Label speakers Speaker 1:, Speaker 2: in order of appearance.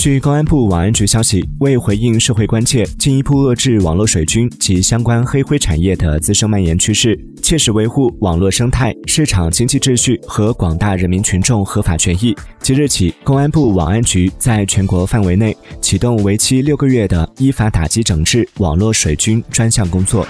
Speaker 1: 据公安部网安局消息为回应社会关切进一步遏制网络水军及相关黑灰产业的滋生蔓延趋势切实维护网络生态市场经济秩序和广大人民群众合法权益。即日起公安部网安局在全国范围内启动为期六个月的依法打击整治网络水军专项工作。